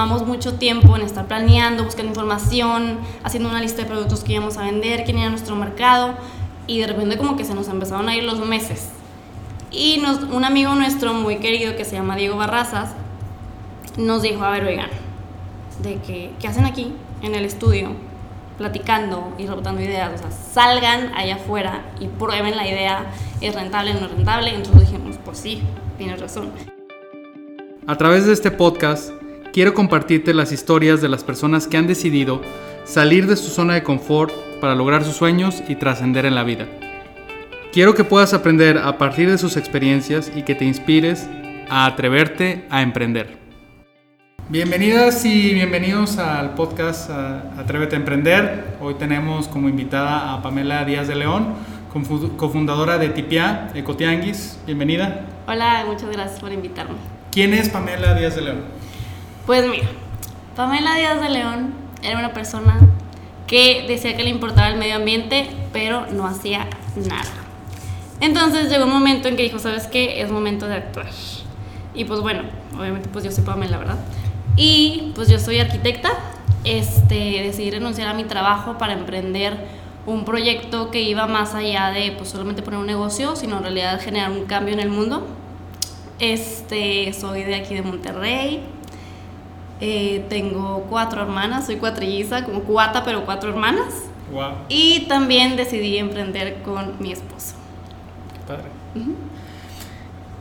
tomamos mucho tiempo en estar planeando, buscando información, haciendo una lista de productos que íbamos a vender, quién era nuestro mercado, y de repente como que se nos empezaron a ir los meses. Y nos, un amigo nuestro muy querido que se llama Diego Barrazas nos dijo, a ver, oigan, de que, ¿qué hacen aquí en el estudio? platicando y rebotando ideas, o sea, salgan allá afuera y prueben la idea, es rentable, no es rentable, entonces dijimos, pues sí, tienes razón. A través de este podcast, quiero compartirte las historias de las personas que han decidido salir de su zona de confort para lograr sus sueños y trascender en la vida. Quiero que puedas aprender a partir de sus experiencias y que te inspires a atreverte a emprender. Bienvenidas y bienvenidos al podcast Atrévete a Emprender. Hoy tenemos como invitada a Pamela Díaz de León, cofundadora de Tipia Ecotianguis. Bienvenida. Hola, muchas gracias por invitarme. ¿Quién es Pamela Díaz de León? Pues mira, Pamela Díaz de León era una persona que decía que le importaba el medio ambiente, pero no hacía nada. Entonces llegó un momento en que dijo, ¿sabes qué? Es momento de actuar. Y pues bueno, obviamente pues yo soy Pamela, ¿verdad? Y pues yo soy arquitecta, este, decidí renunciar a mi trabajo para emprender un proyecto que iba más allá de pues solamente poner un negocio, sino en realidad generar un cambio en el mundo. Este, soy de aquí de Monterrey, eh, tengo cuatro hermanas, soy cuatrilliza, como cuata, pero cuatro hermanas. Wow. Y también decidí emprender con mi esposo. Qué padre.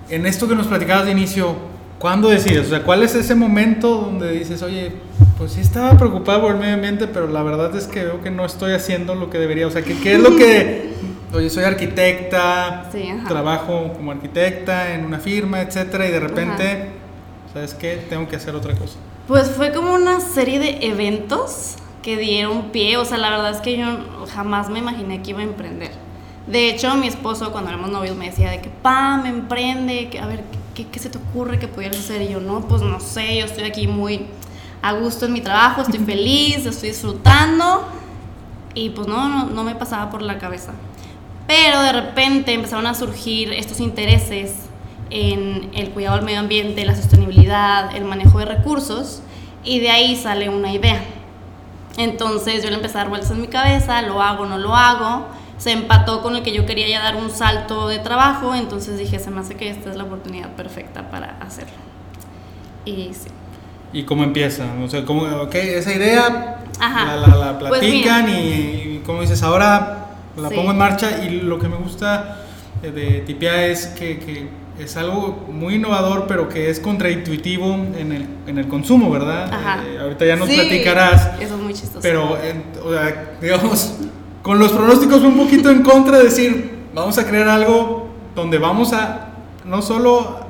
En esto que nos platicabas de inicio, ¿Cuándo decides? O sea, ¿cuál es ese momento donde dices, oye, pues sí estaba preocupado por el medio ambiente, pero la verdad es que veo que no estoy haciendo lo que debería? O sea, ¿qué, qué es lo que... Oye, soy arquitecta, trabajo como arquitecta en una firma, etcétera, y de repente, ¿sabes qué? Tengo que hacer otra cosa. Pues fue como una serie de eventos que dieron pie, o sea, la verdad es que yo jamás me imaginé que iba a emprender. De hecho, mi esposo cuando éramos novios me decía de que, pa, me emprende, que a ver, ¿qué, se te ocurre que pudieras hacer? Y yo, no, pues no sé, yo estoy aquí muy a gusto en mi trabajo, estoy feliz, estoy disfrutando. Y pues no, no, no me pasaba por la cabeza. Pero de repente empezaron a surgir estos intereses en el cuidado del medio ambiente, la sostenibilidad, el manejo de recursos, y de ahí sale una idea. Entonces yo le empecé a dar vueltas en mi cabeza, lo hago, no lo hago, se empató con el que yo quería ya dar un salto de trabajo, entonces dije, se me hace que esta es la oportunidad perfecta para hacerlo. Y sí. ¿Y cómo empieza? O sea, ¿cómo, okay, esa idea la, la, pues platican y, como dices, ahora la pongo en marcha y lo que me gusta de Tipia es que, que, es algo muy innovador, pero que es contraintuitivo en el, en el consumo, ¿verdad? Eh, ahorita ya nos platicarás. Eso es muy chistoso. Pero, o sea, digamos, con los pronósticos un poquito en contra, de decir, vamos a crear algo donde vamos a no solo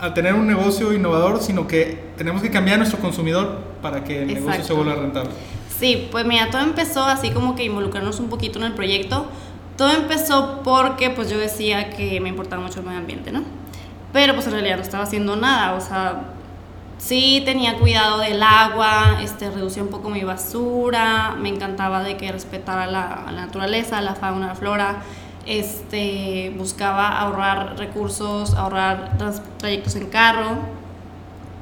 a tener un negocio innovador, sino que tenemos que cambiar a nuestro consumidor para que el negocio se vuelva rentable. Sí, pues mira, todo empezó así como que involucrarnos un poquito en el proyecto. Todo empezó porque pues yo decía que me importaba mucho el medio ambiente, ¿no? Pero pues en realidad no estaba haciendo nada, o sea, sí tenía cuidado del agua, este, reducía un poco mi basura, me encantaba de que respetara la, la naturaleza, la fauna, la flora, este, buscaba ahorrar recursos, ahorrar trayectos en carro,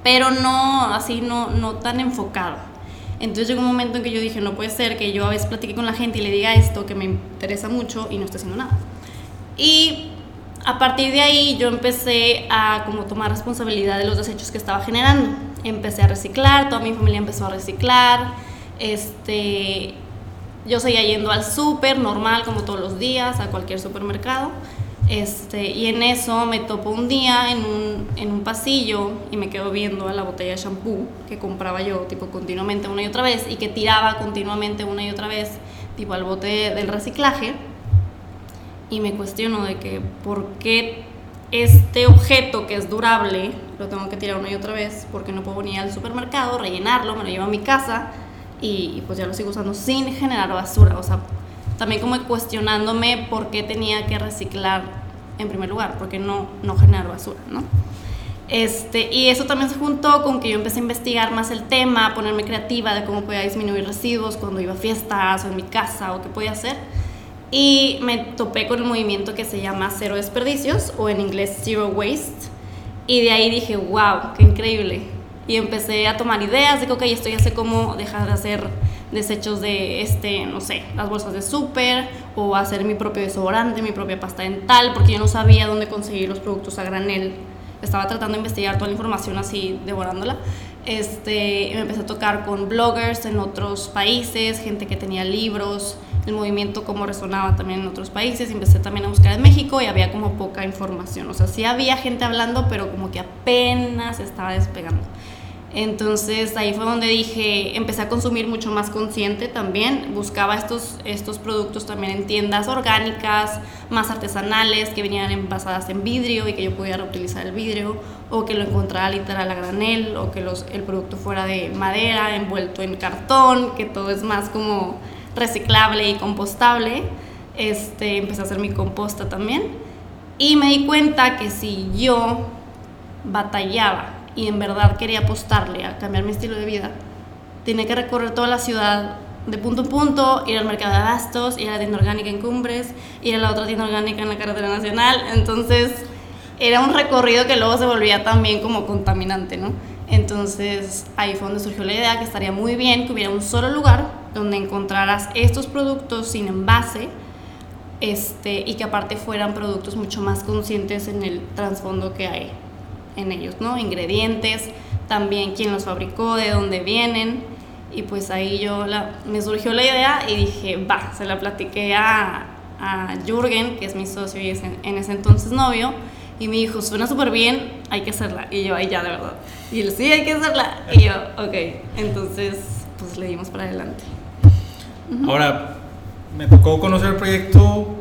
pero no así, no, no tan enfocado. Entonces llegó un momento en que yo dije, no puede ser que yo a veces platique con la gente y le diga esto que me interesa mucho y no esté haciendo nada. Y a partir de ahí yo empecé a como tomar responsabilidad de los desechos que estaba generando. Empecé a reciclar, toda mi familia empezó a reciclar. Este, yo seguía yendo al súper normal como todos los días, a cualquier supermercado. Este, y en eso me topo un día en un, en un pasillo y me quedo viendo a la botella de shampoo que compraba yo tipo continuamente una y otra vez y que tiraba continuamente una y otra vez tipo al bote del reciclaje y me cuestiono de que por qué este objeto que es durable lo tengo que tirar una y otra vez porque no puedo venir al supermercado, rellenarlo, me lo llevo a mi casa y, pues ya lo sigo usando sin generar basura. O sea, también como cuestionándome por qué tenía que reciclar en primer lugar, porque no, no generar basura, ¿no? Este, y eso también se juntó con que yo empecé a investigar más el tema, a ponerme creativa de cómo podía disminuir residuos cuando iba a fiestas o en mi casa o qué podía hacer y me topé con un movimiento que se llama Cero Desperdicios o en inglés Zero Waste y de ahí dije, wow, qué increíble. y empecé a tomar ideas de que, ok, esto ya sé cómo dejar de hacer desechos de, este, no sé, las bolsas de súper o hacer mi propio desodorante, mi propia pasta dental, porque yo no sabía dónde conseguir los productos a granel. Estaba tratando de investigar toda la información así, devorándola. Este, me empecé a tocar con bloggers en otros países, gente que tenía libros, el movimiento como resonaba también en otros países. Empecé también a buscar en México y había como poca información. O sea, sí había gente hablando, pero como que apenas estaba despegando. Entonces ahí fue donde dije, empecé a consumir mucho más consciente también, buscaba estos, estos productos también en tiendas orgánicas, más artesanales, que venían envasadas en vidrio y que yo pudiera reutilizar el vidrio, o que lo encontrara literal a granel, o que los, el producto fuera de madera, envuelto en cartón, que todo es más como reciclable y compostable. Este, empecé a hacer mi composta también. Y me di cuenta que si yo batallaba y en verdad quería apostarle a cambiar mi estilo de vida, tenía que recorrer toda la ciudad de punto en punto, ir al mercado de abastos, ir a la tienda orgánica en Cumbres, ir a la otra tienda orgánica en la carretera nacional. Entonces era un recorrido que luego se volvía también como contaminante, ¿no? Entonces ahí fue donde surgió la idea que estaría muy bien que hubiera un solo lugar donde encontraras estos productos sin envase este, y que aparte fueran productos mucho más conscientes en el trasfondo que hay en ellos, ¿no? Ingredientes, también quién los fabricó, de dónde vienen. Y pues ahí yo la, me surgió la idea y dije, va, se la platiqué a, a Jürgen, que es mi socio y es en, ese entonces novio, y me dijo, suena súper bien, hay que hacerla. Y yo, ahí ya, de verdad. Y él, sí, hay que hacerla. Y yo, ok. Entonces, pues le dimos para adelante. Ahora, me tocó conocer el proyecto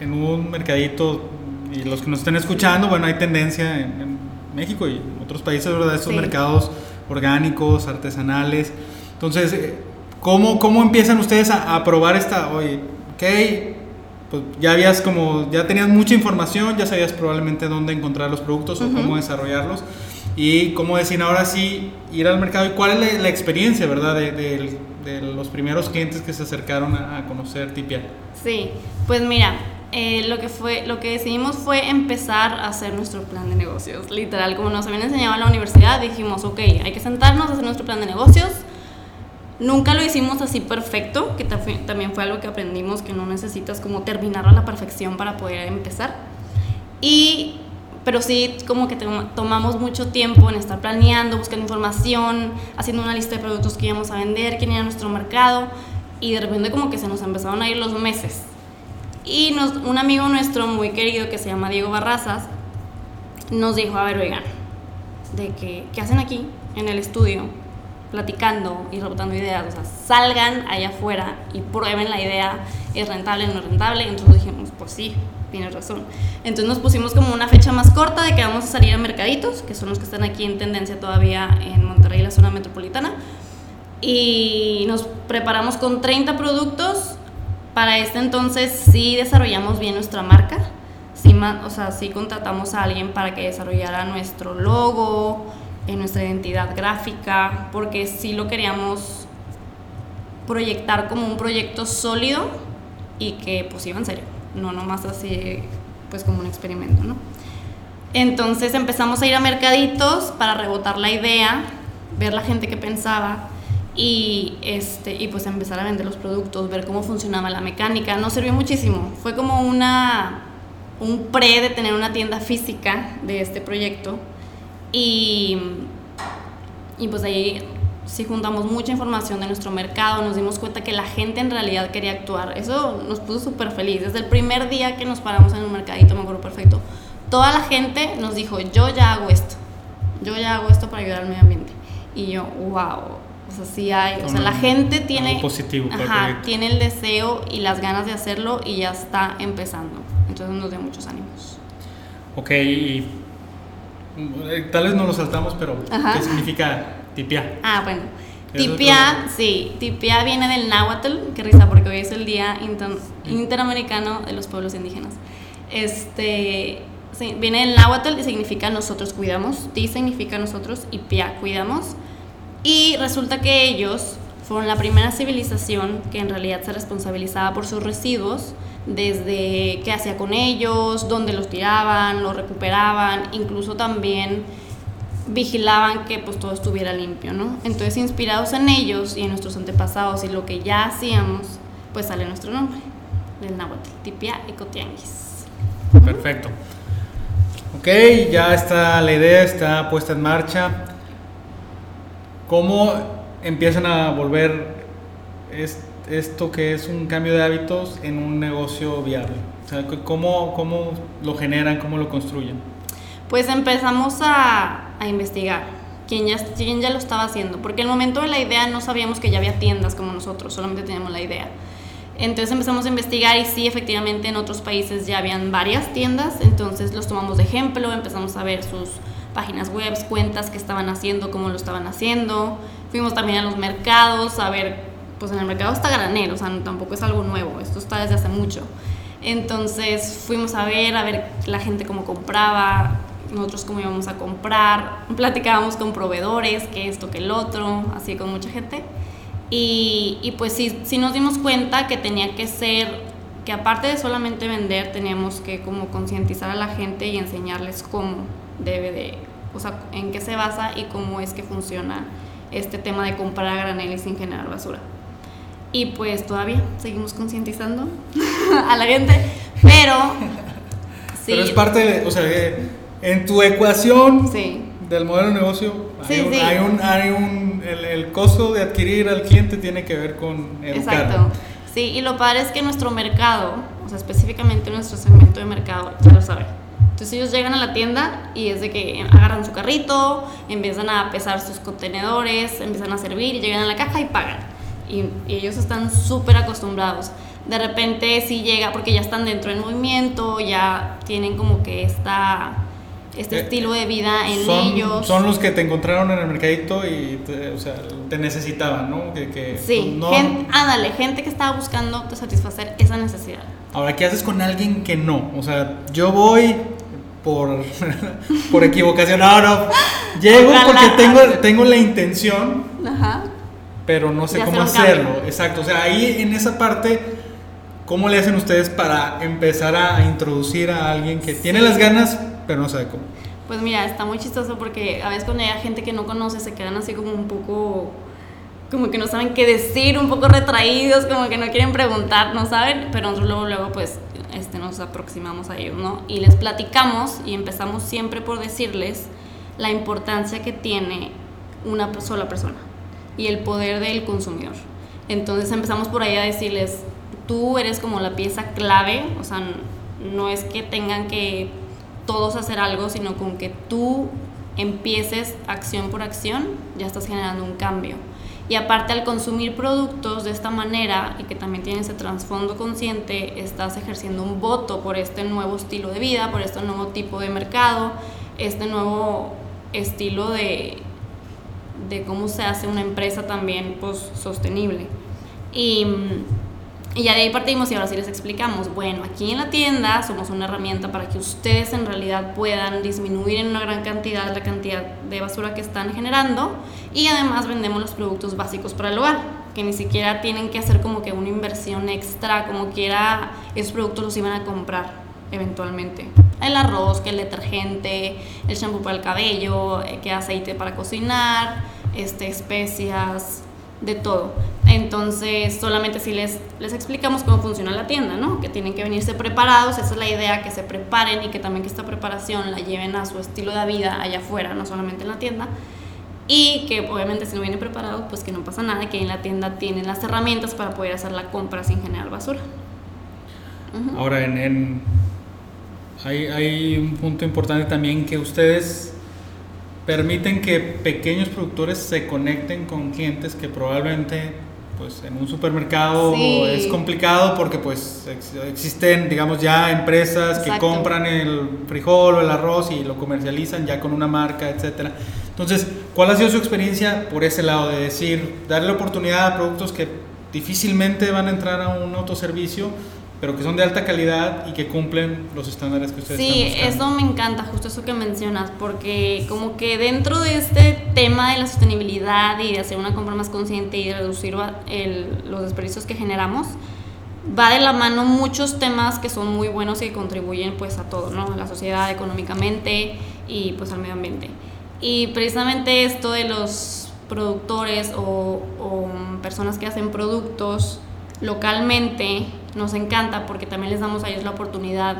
en un mercadito y los que nos estén escuchando, bueno, hay tendencia en, México y en otros países, ¿verdad? Estos mercados orgánicos, artesanales. Entonces, eh, ¿cómo, cómo empiezan ustedes a, probar esta, oye, ok, pues ya habías como, ya tenías mucha información, ya sabías probablemente dónde encontrar los productos o cómo desarrollarlos y cómo decir ahora sí ir al mercado y cuál es la, experiencia, ¿verdad? De, de, los primeros clientes que se acercaron a, conocer Tipia. Sí, pues mira, eh, lo, que fue, lo que decidimos fue empezar a hacer nuestro plan de negocios. Literal, como nos habían enseñado en la universidad, dijimos, ok, hay que sentarnos a hacer nuestro plan de negocios. Nunca lo hicimos así perfecto, que también fue algo que aprendimos, que no necesitas como terminarlo a la perfección para poder empezar. Y, pero sí como que tomamos mucho tiempo en estar planeando, buscando información, haciendo una lista de productos que íbamos a vender, quién era nuestro mercado. Y de repente como que se nos empezaron a ir los meses y nos, un amigo nuestro muy querido que se llama Diego Barrazas nos dijo, a ver, oigan, de que, ¿qué hacen aquí en el estudio? platicando y rebotando ideas, o sea, salgan allá afuera y prueben la idea, es rentable, no es rentable, entonces dijimos, pues sí, tienes razón. Entonces nos pusimos como una fecha más corta de que vamos a salir a mercaditos, que son los que están aquí en tendencia todavía en Monterrey, la zona metropolitana, y nos preparamos con 30 productos. Para este entonces sí desarrollamos bien nuestra marca, sí, o sea, sí contratamos a alguien para que desarrollara nuestro logo, en eh, nuestra identidad gráfica, porque sí lo queríamos proyectar como un proyecto sólido y que pues iba en serio, no nomás así pues como un experimento, ¿no? Entonces empezamos a ir a mercaditos para rebotar la idea, ver la gente que pensaba y, este, y pues empezar a vender los productos, ver cómo funcionaba la mecánica. Nos sirvió muchísimo. Fue como una, un pre de tener una tienda física de este proyecto. Y, y pues ahí sí juntamos mucha información de nuestro mercado, nos dimos cuenta que la gente en realidad quería actuar. Eso nos puso súper feliz. Desde el primer día que nos paramos en un mercadito, me acuerdo perfecto, toda la gente nos dijo, yo ya hago esto, yo ya hago esto para ayudar al medio ambiente. Y yo, wow, o sea, sí hay, o sea, la gente tiene, positivo ajá, tiene el deseo y las ganas de hacerlo y ya está empezando. Entonces nos da muchos ánimos. Ok, y eh, tal vez no lo saltamos, pero ¿qué significa tipia? Ah, bueno. Tipia, sí, tipia viene del náhuatl, qué risa, porque hoy es el Día Interamericano de los Pueblos Indígenas. Este, sí, viene del náhuatl y significa nosotros cuidamos, ti significa nosotros y pia cuidamos. Y resulta que ellos fueron la primera civilización que en realidad se responsabilizaba por sus residuos, desde qué hacía con ellos, dónde los tiraban, los recuperaban, incluso también vigilaban que pues todo estuviera limpio, ¿no? Entonces, inspirados en ellos y en nuestros antepasados y lo que ya hacíamos, pues sale nuestro nombre, del náhuatl, Tipia Ecotianguis. Perfecto. Ok, ya está la idea, está puesta en marcha. ¿Cómo empiezan a volver esto que es un cambio de hábitos en un negocio viable? O sea, ¿cómo, cómo lo generan, cómo lo construyen? Pues empezamos a, a investigar quién ya, quién ya lo estaba haciendo, porque en el momento de la idea no sabíamos que ya había tiendas como nosotros, solamente teníamos la idea. Entonces empezamos a investigar y sí, efectivamente en otros países ya habían varias tiendas, entonces los tomamos de ejemplo, empezamos a ver sus páginas web, cuentas que estaban haciendo, cómo lo estaban haciendo. Fuimos también a los mercados a ver, pues en el mercado está granero, o sea, tampoco es algo nuevo, esto está desde hace mucho. Entonces fuimos a ver, a ver la gente cómo compraba, nosotros cómo íbamos a comprar, platicábamos con proveedores, que esto, que el otro, así con mucha gente. Y, y pues sí, sí nos dimos cuenta que tenía que ser, que aparte de solamente vender, teníamos que como concientizar a la gente y enseñarles cómo debe de, o sea, en qué se basa y cómo es que funciona este tema de comprar a granel y sin generar basura. Y pues todavía seguimos concientizando a la gente, pero... Sí, pero es parte de, o sea, en tu ecuación sí del modelo de negocio hay, un, hay, un, el, costo de adquirir al cliente tiene que ver con educar. Exacto. Sí, y lo padre es que nuestro mercado, o sea, específicamente nuestro segmento de mercado, ya lo sabe. Entonces ellos llegan a la tienda y es de que agarran su carrito, empiezan a pesar sus contenedores, empiezan a servir y llegan a la caja y pagan. Y, y ellos están súper acostumbrados. De repente si llega, porque ya están dentro del movimiento, ya tienen como que esta este eh, estilo de vida en ellos. Son los que te encontraron en el mercadito y te, o sea, te necesitaban, ¿no? Que, que sí, no... gente, ándale, gente que estaba buscando satisfacer esa necesidad. Ahora, ¿qué haces con alguien que no? O sea, yo voy por, por equivocación. No, no. Llego porque tengo, tengo la intención, Ajá. pero no sé cómo hacerlo. Exacto. O sea, ahí en esa parte, ¿cómo le hacen ustedes para empezar a introducir a alguien que tiene las ganas, pero no sabe cómo. Pues mira, está muy chistoso porque a veces cuando hay gente que no conoce se quedan así como un poco, como que no saben qué decir, un poco retraídos, como que no quieren preguntar, no saben, pero nosotros luego, luego pues este, nos aproximamos a ellos, ¿no? Y les platicamos y empezamos siempre por decirles la importancia que tiene una sola persona y el poder del consumidor. Entonces empezamos por ahí a decirles, tú eres como la pieza clave, o sea, no es que tengan que todos hacer algo, sino con que tú empieces acción por acción, ya estás generando un cambio. Y aparte al consumir productos de esta manera y que también tiene ese trasfondo consciente, estás ejerciendo un voto por este nuevo estilo de vida, por este nuevo tipo de mercado, este nuevo estilo de, de cómo se hace una empresa también pues, sostenible. Y y ya de ahí partimos y ahora sí les explicamos, bueno, aquí en la tienda somos una herramienta para que ustedes en realidad puedan disminuir en una gran cantidad la cantidad de basura que están generando y además vendemos los productos básicos para el hogar, que ni siquiera tienen que hacer como que una inversión extra, como quiera esos productos los iban a comprar eventualmente. El arroz, que el detergente, el shampoo para el cabello, eh, que aceite para cocinar, este, especias, de todo. Entonces, solamente si les, les explicamos cómo funciona la tienda, ¿no? Que tienen que venirse preparados, esa es la idea, que se preparen y que también que esta preparación la lleven a su estilo de vida allá afuera, no solamente en la tienda. Y que obviamente si no vienen preparados, pues que no pasa nada, que en la tienda tienen las herramientas para poder hacer la compra sin generar basura. Ahora, en, en hay, hay un punto importante también que ustedes permiten que pequeños productores se conecten con clientes que probablemente pues en un supermercado es complicado porque pues existen digamos ya empresas que compran el frijol o el arroz y lo comercializan ya con una marca, etcétera. Entonces, ¿cuál ha sido su experiencia por ese lado de decir darle oportunidad a productos que difícilmente van a entrar a un autoservicio? Pero que son de alta calidad y que cumplen los estándares que ustedes sí, Sí, eso me encanta, justo eso que mencionas, porque como que dentro de este tema de la sostenibilidad y de hacer una compra más consciente y de reducir los desperdicios que generamos, va de la mano muchos temas que son muy buenos y que contribuyen pues a todo, ¿no? A la sociedad, económicamente y pues al medio ambiente. Y precisamente esto de los productores o, o personas que hacen productos localmente nos encanta porque también les damos a ellos la oportunidad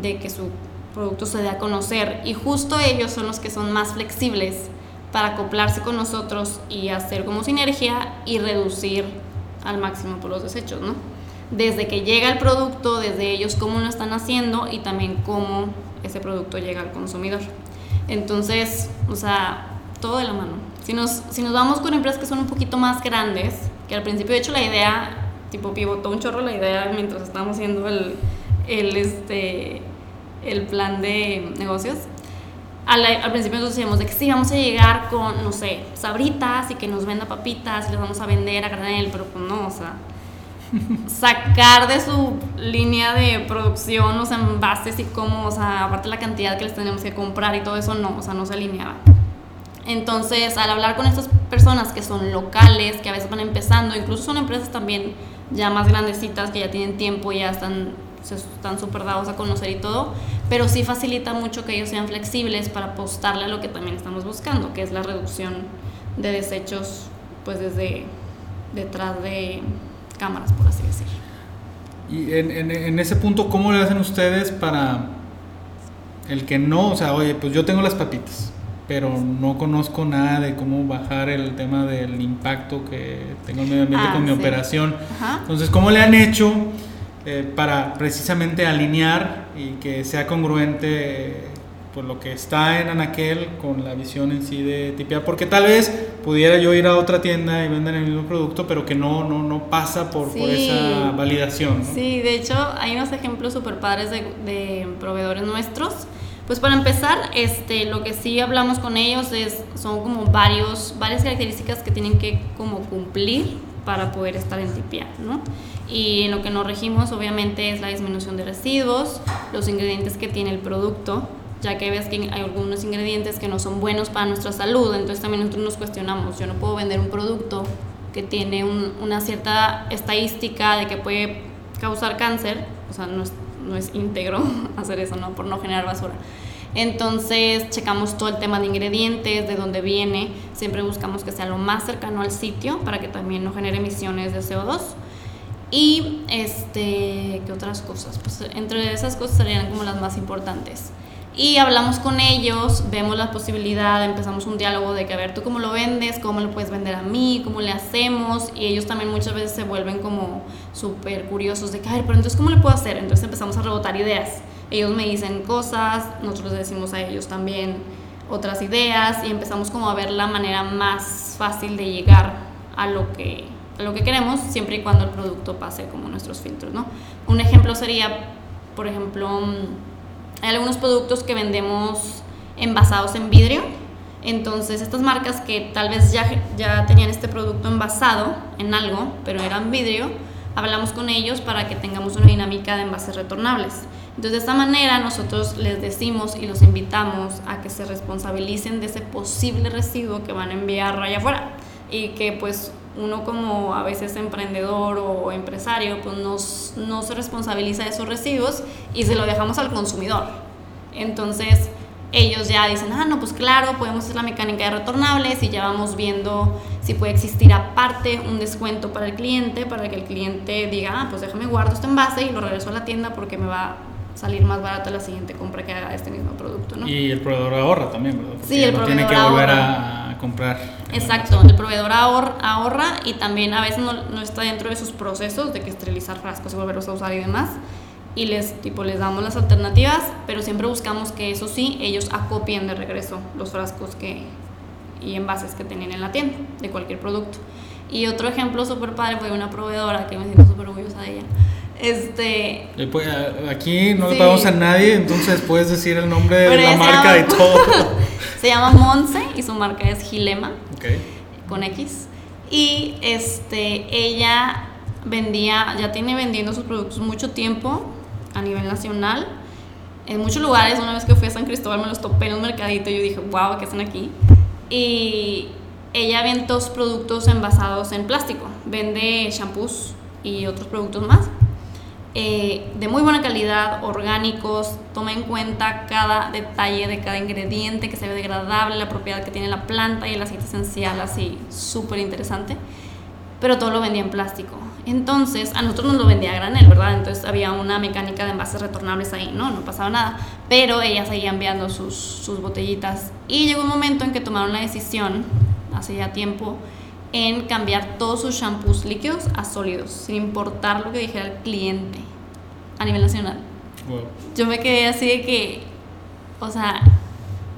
de que su producto se dé a conocer y justo ellos son los que son más flexibles para acoplarse con nosotros y hacer como sinergia y reducir al máximo por los desechos, ¿no? Desde que llega el producto, desde ellos cómo lo están haciendo y también cómo ese producto llega al consumidor. Entonces, o sea, todo de la mano. Si nos, si nos vamos con empresas que son un poquito más grandes, que al principio de hecho la idea, tipo pivotó un chorro la idea mientras estábamos haciendo el, el, este, el plan de negocios, al, al, principio nos decíamos de que sí, vamos a llegar con, no sé, sabritas y que nos venda papitas y les vamos a vender a granel, pero pues no, o sea, sacar de su línea de producción los envases y cómo, o sea, aparte la cantidad que les tenemos que comprar y todo eso, no, o sea, no se alineaba. Entonces, al hablar con estas personas que son locales, que a veces van empezando, incluso son empresas también ya más grandecitas, que ya tienen tiempo, ya están se están súper dados a conocer y todo, pero sí facilita mucho que ellos sean flexibles para apostarle a lo que también estamos buscando, que es la reducción de desechos, pues desde detrás de cámaras, por así decir. Y en, en, en ese punto, ¿cómo le hacen ustedes para el que no, o sea, oye, pues yo tengo las papitas, pero no conozco nada de cómo bajar el tema del impacto que tengo en el medio ambiente Ah, con mi sí. operación? Ajá. Entonces, ¿cómo le han hecho eh, para precisamente alinear y que sea congruente eh, pues, lo que está en Anaquel con la visión en sí de Tipia? Porque tal vez pudiera yo ir a otra tienda y vender el mismo producto, pero que no, no, no pasa por, por Sí. esa validación. ¿no? Sí, de hecho hay unos ejemplos super padres de, de proveedores nuestros. Pues para empezar, este, lo que sí hablamos con ellos es, son como varios, varias características que tienen que como cumplir para poder estar en Tipia, ¿no? Y en lo que nos regimos obviamente es la disminución de residuos, los ingredientes que tiene el producto, ya que ves que hay algunos ingredientes que no son buenos para nuestra salud, entonces también nosotros nos cuestionamos, yo no puedo vender un producto que tiene un- una cierta estadística de que puede causar cáncer, o sea, no es, no es íntegro hacer eso, ¿no? Por no generar basura. Entonces, checamos todo el tema de ingredientes, de dónde viene, siempre buscamos que sea lo más cercano al sitio para que también no genere emisiones de CO2. Y, este, ¿qué otras cosas? Pues entre esas cosas serían como las más importantes. Y hablamos con ellos, vemos la posibilidad, empezamos un diálogo de que, a ver, tú cómo lo vendes, cómo lo puedes vender a mí, cómo le hacemos. Y ellos también muchas veces se vuelven como súper curiosos de que, a ver, pero entonces, ¿cómo le puedo hacer? Entonces empezamos a rebotar ideas. Ellos me dicen cosas, nosotros decimos a ellos también otras ideas y empezamos como a ver la manera más fácil de llegar a lo que, a lo que queremos, siempre y cuando el producto pase como nuestros filtros, ¿no? Un ejemplo sería, por ejemplo, mm, hay algunos productos que vendemos envasados en vidrio. Entonces, estas marcas que tal vez ya, ya tenían este producto envasado en algo, pero eran vidrio, hablamos con ellos para que tengamos una dinámica de envases retornables. Entonces, de esta manera nosotros les decimos y los invitamos a que se responsabilicen de ese posible residuo que van a enviar allá afuera y que pues uno como a veces emprendedor o empresario pues nos- no se responsabiliza de esos residuos y se lo dejamos al consumidor. Entonces ellos ya dicen, ah, no, pues claro, podemos hacer la mecánica de retornables y ya vamos viendo si puede existir aparte un descuento para el cliente, para que el cliente diga, ah, pues déjame guardo este envase y lo regreso a la tienda porque me va salir más barato la siguiente compra que haga este mismo producto, ¿no? Y el proveedor ahorra también, ¿verdad? Porque Sí, el no tiene que proveedor volver ahorra. a comprar. Exacto, el proveedor ahor- ahorra y también a veces no, no está dentro de sus procesos de que esterilizar frascos y volverlos a usar y demás. Y les, tipo, les damos las alternativas, pero siempre buscamos que eso sí, ellos acopien de regreso los frascos que, y envases que tenían en la tienda de cualquier producto. Y otro ejemplo súper padre fue una proveedora que me siento súper orgullosa de ella. Este, pues, Aquí no le pagamos a nadie, entonces puedes decir el nombre de Pero la marca y llama- todo. se llama Monse y su marca es Gilema. Con X. Y este, ella vendía, ya tiene vendiendo sus productos mucho tiempo a nivel nacional. En muchos lugares, una vez que fui a San Cristóbal me los topé en un mercadito y yo dije, wow, ¿qué hacen aquí? Y ella vende dos productos envasados en plástico. Vende shampoos y otros productos más. Eh, de muy buena calidad, orgánicos, toma en cuenta cada detalle de cada ingrediente, que se ve degradable, la propiedad que tiene la planta y el aceite esencial, así súper interesante, pero todo lo vendía en plástico. Entonces, a nosotros nos lo vendía a granel, ¿verdad? Entonces había una mecánica de envases retornables ahí, ¿no? No pasaba nada. Pero ella seguía enviando sus, sus botellitas. Y llegó un momento en que tomaron la decisión, hace ya tiempo, en cambiar todos sus shampoos líquidos a sólidos, sin importar lo que dijera el cliente a nivel nacional. Yo me quedé así de que, o sea,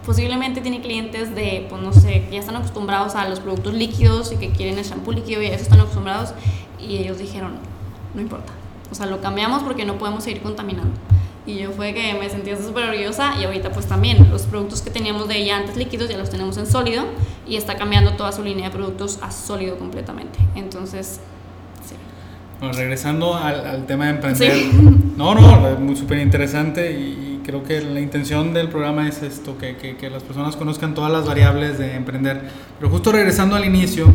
posiblemente tiene clientes de, pues no sé, que ya están acostumbrados a los productos líquidos y que quieren el shampoo líquido y a eso están acostumbrados y ellos dijeron, no importa, o sea, lo cambiamos porque no podemos seguir contaminando. Y yo fue que me sentía súper orgullosa y ahorita pues también los productos que teníamos de ella antes líquidos ya los tenemos en sólido y está cambiando toda su línea de productos a sólido completamente. Entonces, sí. Bueno, regresando al, al tema de emprender. No, no, muy súper interesante y, creo que la intención del programa es esto, que, que, que las personas conozcan todas las variables de emprender. Pero justo regresando al inicio,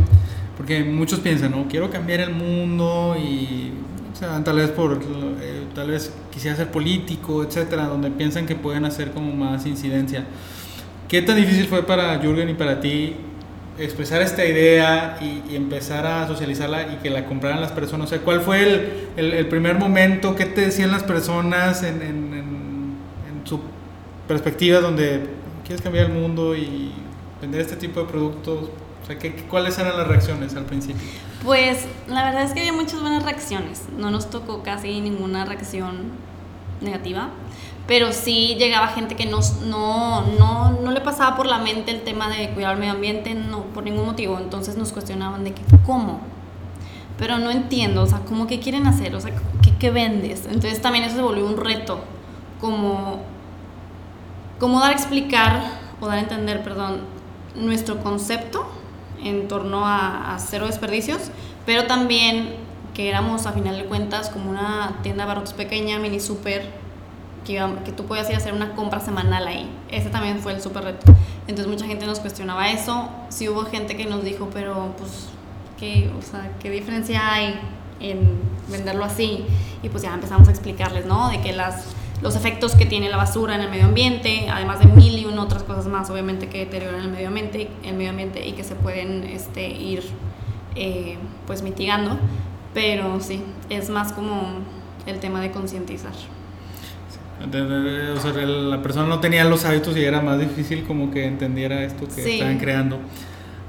porque muchos piensan, ¿no? Quiero cambiar el mundo y o sea, tal vez por eh, tal vez quisiera ser político, etcétera, donde piensan que pueden hacer como más incidencia. ¿Qué tan difícil fue para Jürgen y para ti expresar esta idea y, empezar a socializarla y que la compraran las personas? O sea, ¿cuál fue el, primer momento? ¿Qué te decían las personas en su perspectiva donde quieres cambiar el mundo y vender este tipo de productos? ¿cuáles eran las reacciones al principio? Pues la verdad es que había muchas buenas reacciones. No nos tocó casi ninguna reacción negativa. Pero sí llegaba gente que no, no, no, no le pasaba por la mente el tema de cuidar el medio ambiente, no, por ningún motivo. Entonces nos cuestionaban de que, ¿cómo? Pero no entiendo, o sea, ¿cómo que quieren hacer? O sea, ¿qué, qué vendes? Entonces también eso se volvió un reto, como, como dar a explicar, o dar a entender, perdón, nuestro concepto en torno a, cero desperdicios, pero también que éramos a final de cuentas como una tienda de barrotes pequeña, mini super, que, que tú podías ir a hacer una compra semanal ahí. Ese también fue el super reto. Entonces mucha gente nos cuestionaba eso. Sí hubo gente que nos dijo, pero pues, ¿qué, o sea, ¿qué diferencia hay en venderlo así? Y pues ya empezamos a explicarles, ¿no? De que las los efectos que tiene la basura en el medio ambiente, además de mil y una otras cosas más, obviamente, que deterioran el medio ambiente, el medio ambiente y que se pueden este, ir eh, pues mitigando. Pero sí, es más como el tema de concientizar. O sea, la persona no tenía los hábitos y era más difícil como que entendiera esto que estaban creando.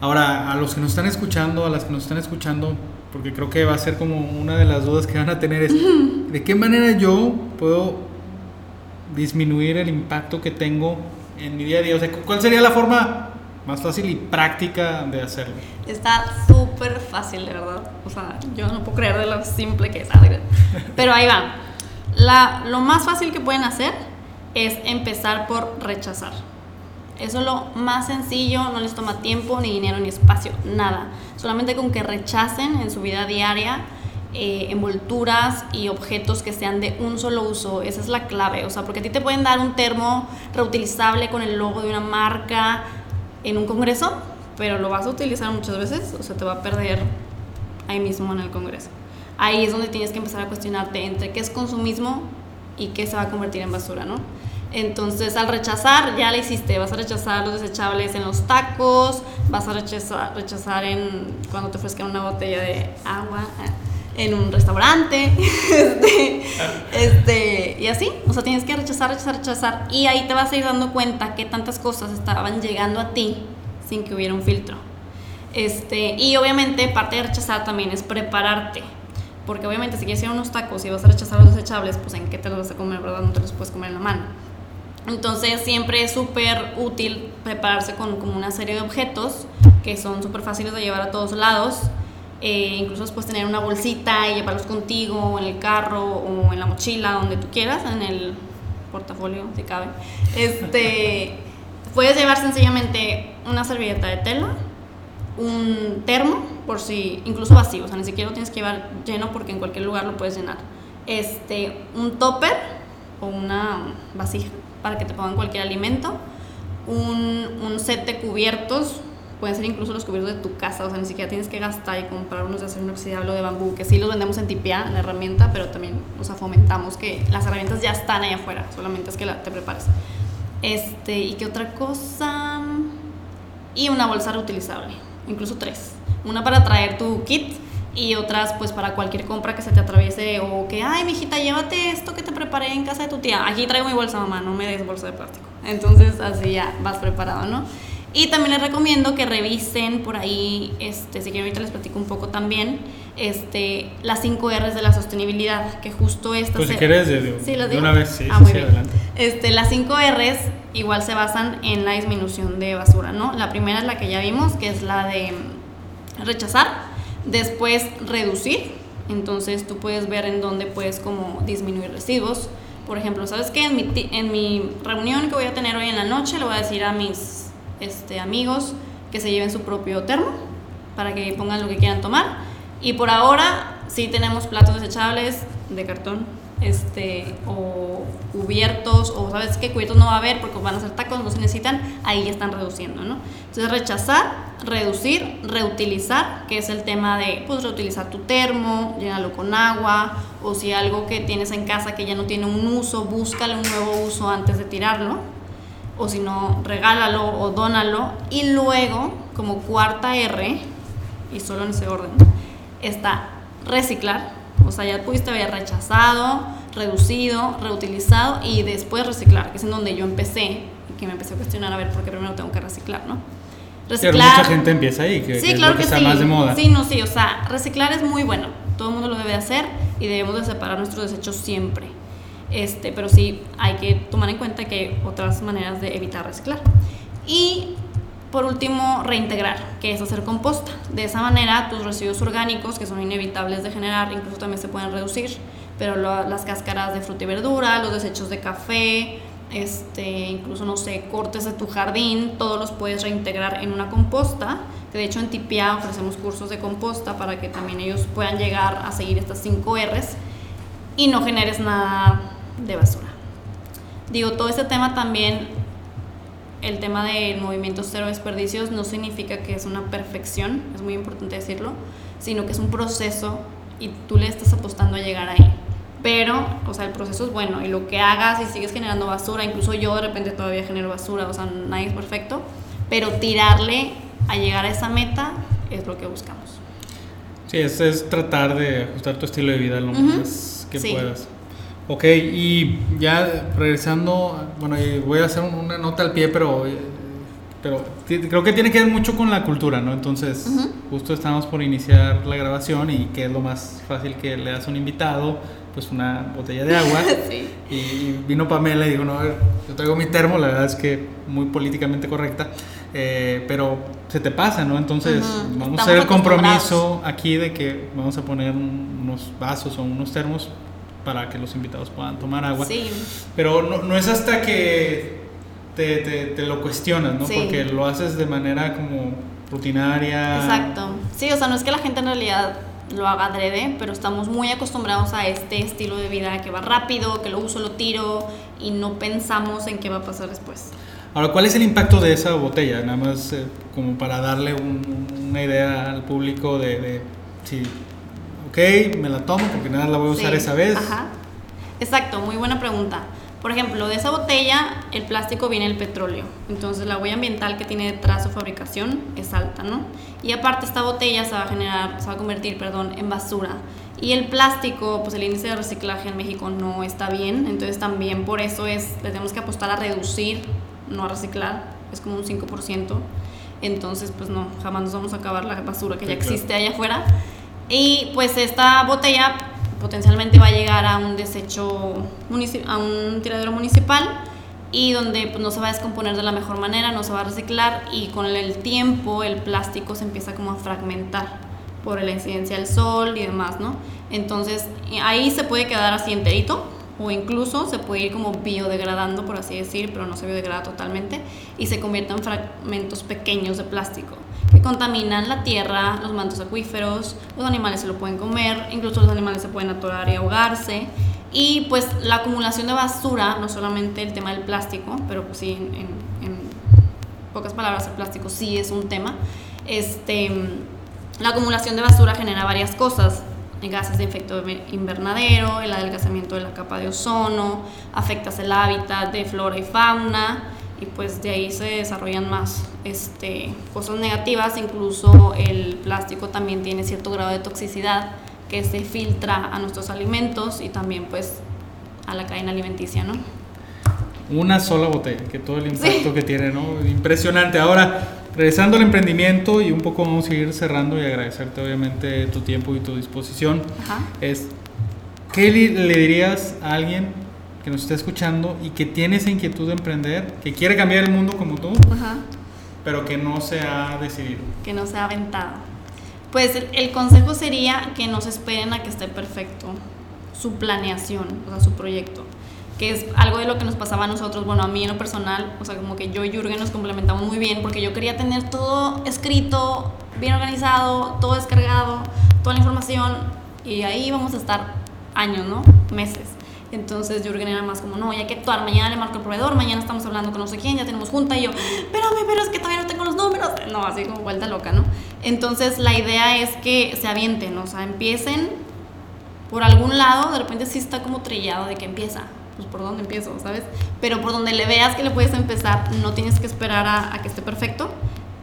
Ahora, a los que nos están escuchando, a las que nos están escuchando, porque creo que va a ser como una de las dudas que van a tener es, ¿de qué manera yo puedo disminuir el impacto que tengo en mi día a día? O sea, ¿cuál sería la forma más fácil y práctica de hacerlo? Está súper fácil, de verdad. O sea, yo no puedo creer de lo simple que es. Pero ahí va. Lo más fácil que pueden hacer es empezar por rechazar. Eso es lo más sencillo, no les toma tiempo, ni dinero, ni espacio, nada. Solamente con que rechacen en su vida diaria eh, envolturas y objetos que sean de un solo uso. Esa es la clave. O sea, porque a ti te pueden dar un termo reutilizable con el logo de una marca en un congreso, pero lo vas a utilizar muchas veces, o sea, te va a perder ahí mismo en el congreso. Ahí es donde tienes que empezar a cuestionarte entre qué es consumismo y qué se va a convertir en basura, ¿no? Entonces, al rechazar, ya le hiciste. Vas a rechazar los desechables en los tacos, vas a rechazar, rechazar en cuando te ofrezcan una botella de agua en un restaurante, este, este, y así, o sea, tienes que rechazar, rechazar, rechazar, y ahí te vas a ir dando cuenta que tantas cosas estaban llegando a ti sin que hubiera un filtro. Este, y obviamente parte de rechazar también es prepararte, porque obviamente si quieres ir a unos tacos y vas a rechazar los desechables, pues en qué te los vas a comer, ¿verdad? No te los puedes comer en la mano. Entonces siempre es súper útil prepararse con como una serie de objetos que son súper fáciles de llevar a todos lados eh, incluso puedes tener una bolsita y llevarlos contigo en el carro o en la mochila, donde tú quieras, en el portafolio, si cabe. Este, puedes llevar sencillamente una servilleta de tela, un termo, por si, incluso vacío, o sea, ni siquiera lo tienes que llevar lleno porque en cualquier lugar lo puedes llenar. Este, un topper o una vasija para que te pongan cualquier alimento, un, set de cubiertos pueden ser incluso los cubiertos de tu casa, o sea, ni siquiera tienes que gastar y comprar unos de acero inoxidable o de bambú, que sí los vendemos en Tipia, la herramienta, pero también, o sea, fomentamos que las herramientas ya están ahí afuera, solamente es que la, te prepares. Este, ¿y qué otra cosa? Y una bolsa reutilizable, incluso tres. Una para traer tu kit y otras pues para cualquier compra que se te atraviese o que, ay, mijita, llévate esto que te preparé en casa de tu tía. Aquí traigo mi bolsa, mamá, no me des bolsa de plástico. Entonces así ya vas preparado, ¿no? Y también les recomiendo que revisen por ahí, este, si quieren ahorita les platico un poco también, este, las 5 R's de la sostenibilidad, que justo estas... Pues si quieres, de, ¿Sí, de una vez, sí, ah, sí, muy bien. adelante. Este, las 5 R's igual se basan en la disminución de basura, ¿no? La primera es la que ya vimos, que es la de rechazar, después reducir, entonces tú puedes ver en dónde puedes como disminuir residuos. Por ejemplo, ¿sabes qué? En mi, en mi reunión que voy a tener hoy en la noche le voy a decir a mis este, amigos que se lleven su propio termo para que pongan lo que quieran tomar. Y por ahora sí tenemos platos desechables de cartón este, o cubiertos, o sabes qué cubiertos no va a haber porque van a ser tacos, no se necesitan, ahí ya están reduciendo, ¿no? Entonces rechazar, reducir, reutilizar, que es el tema de pues reutilizar tu termo, llénalo con agua, o si algo que tienes en casa que ya no tiene un uso, búscale un nuevo uso antes de tirarlo, o si no, regálalo o dónalo, y luego, como cuarta R, y solo en ese orden, está reciclar, o sea, ya pudiste haber rechazado, reducido, reutilizado y después reciclar, que es en donde yo empecé y que me empecé a cuestionar a ver por qué primero tengo que reciclar, ¿no? Pero mucha gente empieza ahí, que, sí, que es claro lo que, que está sí. más de moda. Sí, no, sí, o sea, reciclar es muy bueno, todo el mundo lo debe hacer y debemos de separar nuestros desechos siempre. Este, pero sí hay que tomar en cuenta que hay otras maneras de evitar reciclar. Y por último, reintegrar, que es hacer composta. De esa manera, tus residuos orgánicos, que son inevitables de generar, incluso también se pueden reducir, pero las cáscaras de fruta y verdura, los desechos de café, este, incluso, no sé, cortes de tu jardín, todos los puedes reintegrar en una composta. De hecho en Tipia ofrecemos cursos de composta para que también ellos puedan llegar a seguir estas 5 R's y no generes nada de basura. Digo, todo este tema también el tema del movimiento cero desperdicios no significa que es una perfección, es muy importante decirlo, sino que es un proceso y tú le estás apostando a llegar ahí. Pero, o sea, el proceso es bueno y lo que hagas y sigues generando basura, incluso yo de repente todavía genero basura, o sea, nadie es perfecto, pero tirarle a llegar a esa meta es lo que buscamos. Sí, es, es tratar de ajustar tu estilo de vida lo Ujú. más que Sí. puedas. Ok, y ya regresando, bueno, voy a hacer un- una nota al pie, pero, eh, pero creo que tiene que ver mucho con la cultura, ¿no? Entonces, justo estamos por iniciar la grabación y que es lo más fácil que le das a un invitado, pues una botella de agua. sí. Y vino Pamela y dijo, no, a ver, yo traigo mi termo, la verdad es que muy políticamente correcta, eh, pero se te pasa, ¿no? Entonces vamos a hacer el compromiso aquí de que vamos a poner un- unos vasos o unos termos para que los invitados puedan tomar agua. Sí, Pero no, no es hasta que te, te- te lo cuestionas, ¿no? Sí. Porque lo haces de manera como rutinaria. exacto. Sí, o sea, no es que la gente en realidad lo haga adrede, pero estamos muy acostumbrados a este estilo de vida que va rápido, que lo uso, lo tiro y no pensamos en qué va a pasar después. Ahora, ¿cuál es el impacto de esa botella? Nada más eh, como para darle un- una idea al público de, de si, ok, me la tomo porque nada la voy a usar Sí, esa vez. Ajá. Exacto, muy buena pregunta. Por ejemplo, de esa botella el plástico viene el petróleo. Entonces la huella ambiental que tiene detrás su fabricación es alta, ¿no? Y aparte esta botella se va a generar, se va a convertir, perdón, en basura. Y el plástico, pues el índice de reciclaje en México no está bien, entonces también por eso es, le tenemos que apostar a reducir, no a reciclar, es como un 5%. Entonces, pues no, jamás nos vamos a acabar la basura que Sí, ya claro. existe allá afuera. Y pues esta botella potencialmente va a llegar a un desecho, a un tiradero municipal y donde pues, no se va a descomponer de la mejor manera, no se va a reciclar y con el tiempo el plástico se empieza como a fragmentar por la incidencia del sol y demás, ¿no? Entonces ahí se puede quedar así enterito o incluso se puede ir como biodegradando, por así decir, pero no se biodegrada totalmente y se convierte en fragmentos pequeños de plástico que contaminan la tierra, los mantos acuíferos, los animales se lo pueden comer, incluso los animales se pueden atorar y ahogarse. Y pues la acumulación de basura, no solamente el tema del plástico, pero pues sí en, en- pocas palabras, el plástico sí es un tema. Este, la acumulación de basura genera varias cosas, gases de efecto invernadero, el adelgazamiento de la capa de ozono, afectas el hábitat de flora y fauna y pues de ahí se desarrollan más este, cosas negativas, incluso el plástico también tiene cierto grado de toxicidad que se filtra a nuestros alimentos y también pues a la cadena alimenticia, ¿no? Una sola botella, que todo el impacto que tiene, ¿no? Impresionante. Ahora, regresando al emprendimiento y un poco vamos a ir cerrando y agradecerte obviamente tu tiempo y tu disposición. Ajá. Es, ¿Qué le dirías a alguien que nos está escuchando y que tiene esa inquietud de emprender, que quiere cambiar el mundo como tú, Ajá. pero que no se ha decidido? Que no se ha aventado. Pues el, consejo sería que no se esperen a que esté perfecto su planeación, o sea, su proyecto que es algo de lo que nos pasaba a nosotros, bueno, a mí en lo personal, o sea, como que yo y Jürgen nos complementamos muy bien porque yo quería tener todo escrito, bien organizado, todo descargado, toda la información y ahí vamos a estar años, ¿no? Meses. Entonces Jürgen era más como, no, ya hay que actuar, mañana le marco al proveedor, mañana estamos hablando con no sé quién, ya tenemos junta y yo, espérame, pero es que todavía no tengo los números. No, así como vuelta loca, ¿no? Entonces la idea es que se avienten, o sea, empiecen por algún lado, de repente sí está como trillado de que empieza, pues por dónde empiezo, ¿sabes? Pero por donde le veas que le puedes empezar, no tienes que esperar a, a que esté perfecto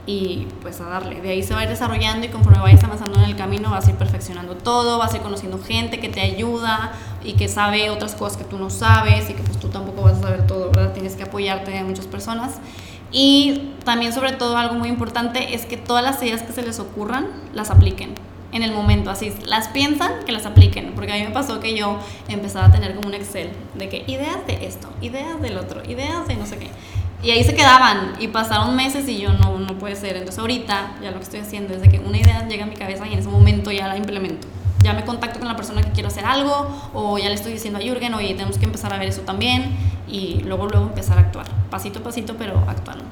y pues a darle. De ahí se va a ir desarrollando y conforme vayas avanzando en el camino vas a ir perfeccionando todo, vas a ir conociendo gente que te ayuda y que sabe otras cosas que tú no sabes y que pues tú tampoco vas a saber todo, ¿verdad? Tienes que apoyarte de muchas personas. Y también sobre todo algo muy importante es que todas las ideas que se les ocurran las apliquen en el momento, así las piensan, que las apliquen, porque a mí me pasó que yo empezaba a tener como un Excel de que ideas de esto, ideas del otro, ideas de no sé qué. Y ahí se quedaban y pasaron meses y yo no, no puede ser. Entonces ahorita ya lo que estoy haciendo es de que una idea llega a mi cabeza y en ese momento ya la implemento. Ya me contacto con la persona que quiero hacer algo o ya le estoy diciendo a Jürgen, oye, tenemos que empezar a ver eso también y luego luego empezar a actuar. Pasito a pasito, pero actuando.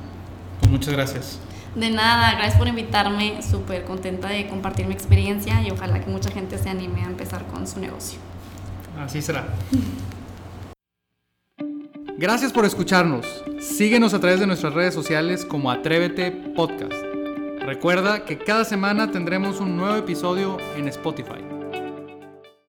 Pues muchas gracias. De nada, gracias por invitarme, súper contenta de compartir mi experiencia y ojalá que mucha gente se anime a empezar con su negocio. Así será. Gracias por escucharnos. Síguenos a través de nuestras redes sociales como Atrévete Podcast. Recuerda que cada semana tendremos un nuevo episodio en Spotify.